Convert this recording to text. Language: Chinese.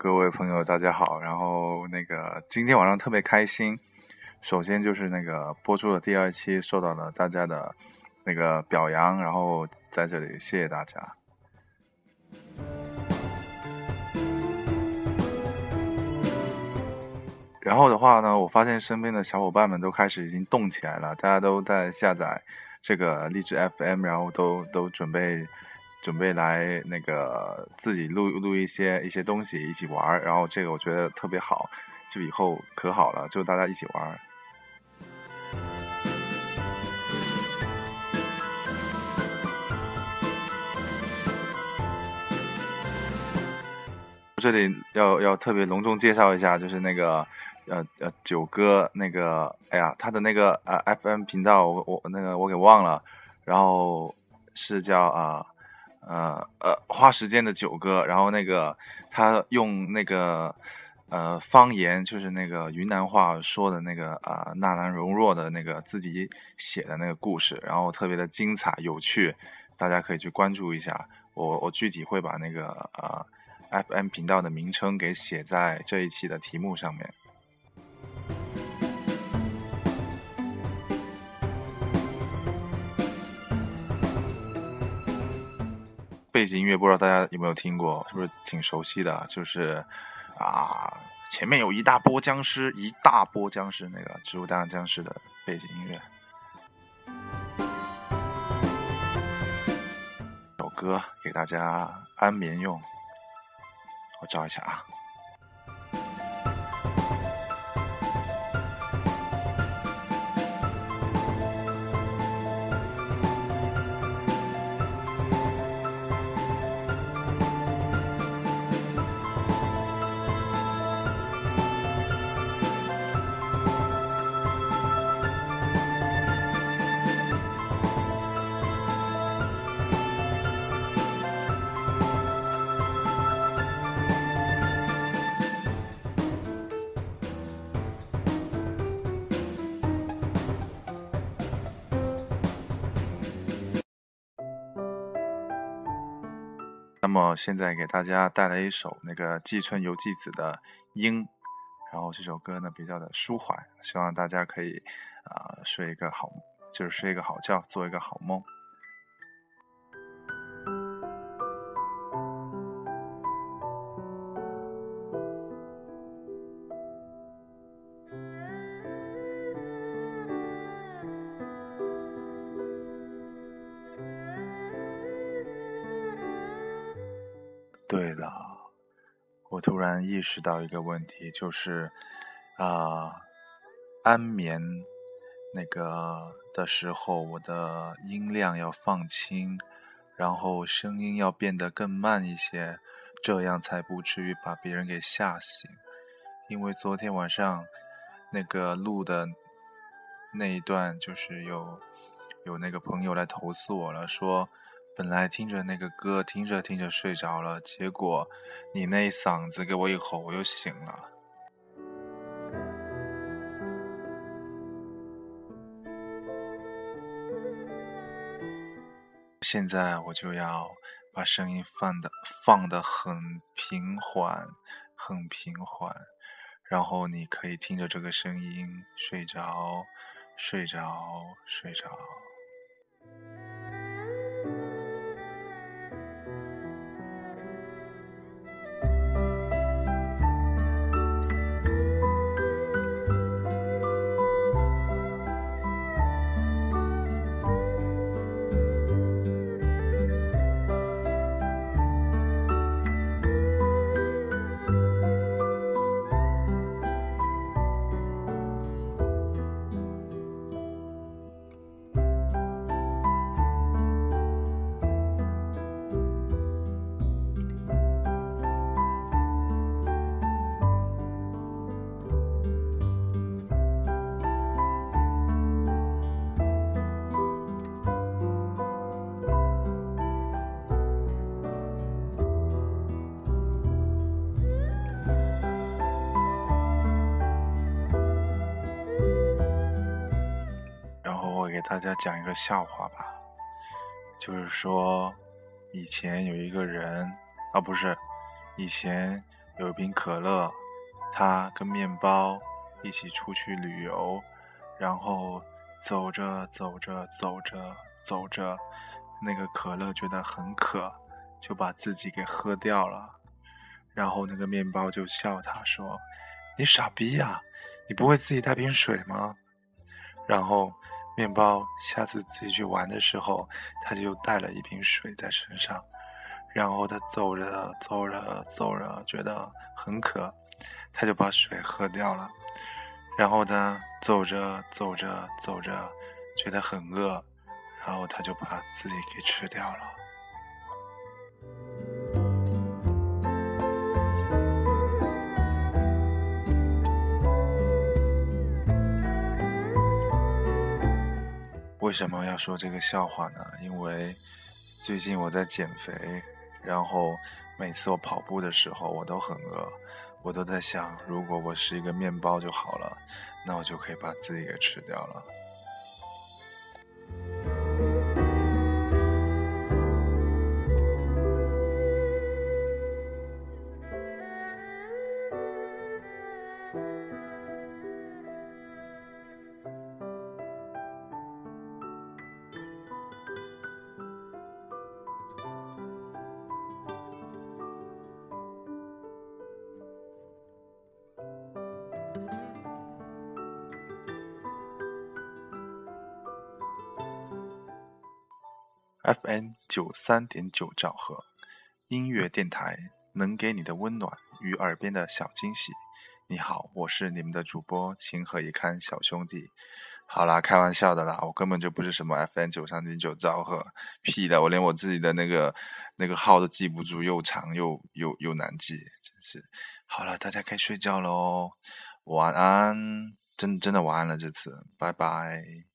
各位朋友，大家好。然后那个今天晚上特别开心，首先就是那个播出的第二期受到了大家的那个表扬，然后在这里谢谢大家。然后的话呢，我发现身边的小伙伴们都开始已经动起来了，大家都在下载这个励志 FM，然后都都准备。准备来那个自己录录一些一些东西一起玩，然后这个我觉得特别好，就以后可好了，就大家一起玩。这里要要特别隆重介绍一下，就是那个呃呃九哥那个，哎呀，他的那个呃 FM 频道我我那个我给忘了，然后是叫啊。呃呃呃，花时间的九哥，然后那个他用那个呃方言，就是那个云南话说的那个啊纳兰容若的那个自己写的那个故事，然后特别的精彩有趣，大家可以去关注一下。我我具体会把那个呃 FM 频道的名称给写在这一期的题目上面。背景音乐不知道大家有没有听过，是不是挺熟悉的？就是啊，前面有一大波僵尸，一大波僵尸，那个《植物大战僵尸》的背景音乐。首歌给大家安眠用，我找一下啊。那么现在给大家带来一首那个季春游纪子的《鹰》，然后这首歌呢比较的舒缓，希望大家可以啊睡一个好，就是睡一个好觉，做一个好梦。对了，我突然意识到一个问题，就是啊，安眠那个的时候，我的音量要放轻，然后声音要变得更慢一些，这样才不至于把别人给吓醒。因为昨天晚上那个录的那一段，就是有有那个朋友来投诉我了，说。本来听着那个歌，听着听着睡着了，结果你那一嗓子给我一吼，我又醒了。现在我就要把声音放的放的很平缓，很平缓，然后你可以听着这个声音睡着，睡着，睡着。大家讲一个笑话吧，就是说，以前有一个人，啊，不是，以前有一瓶可乐，他跟面包一起出去旅游，然后走着走着走着走着，那个可乐觉得很渴，就把自己给喝掉了。然后那个面包就笑他说：“你傻逼呀，你不会自己带瓶水吗？”然后面包下次自己去玩的时候，他就带了一瓶水在身上。然后他走着走着走着，觉得很渴，他就把水喝掉了。然后他走着走着走着，觉得很饿，然后他就把自己给吃掉了。为什么要说这个笑话呢？因为最近我在减肥。然后每次我跑步的时候，我都很饿，我都在想，如果我是一个面包就好了，那我就可以把自己给吃掉了。FM 九三点九兆赫，音乐电台能给你的温暖与耳边的小惊喜。你好，我是你们的主播情何以堪小兄弟。好啦，开玩笑的啦，我根本就不是什么 FM 九三点九兆赫，屁的，我连我自己的那个那个号都记不住，又长又又又难记，真是。好了，大家可以睡觉喽，晚安，真真的晚安了，这次，拜拜。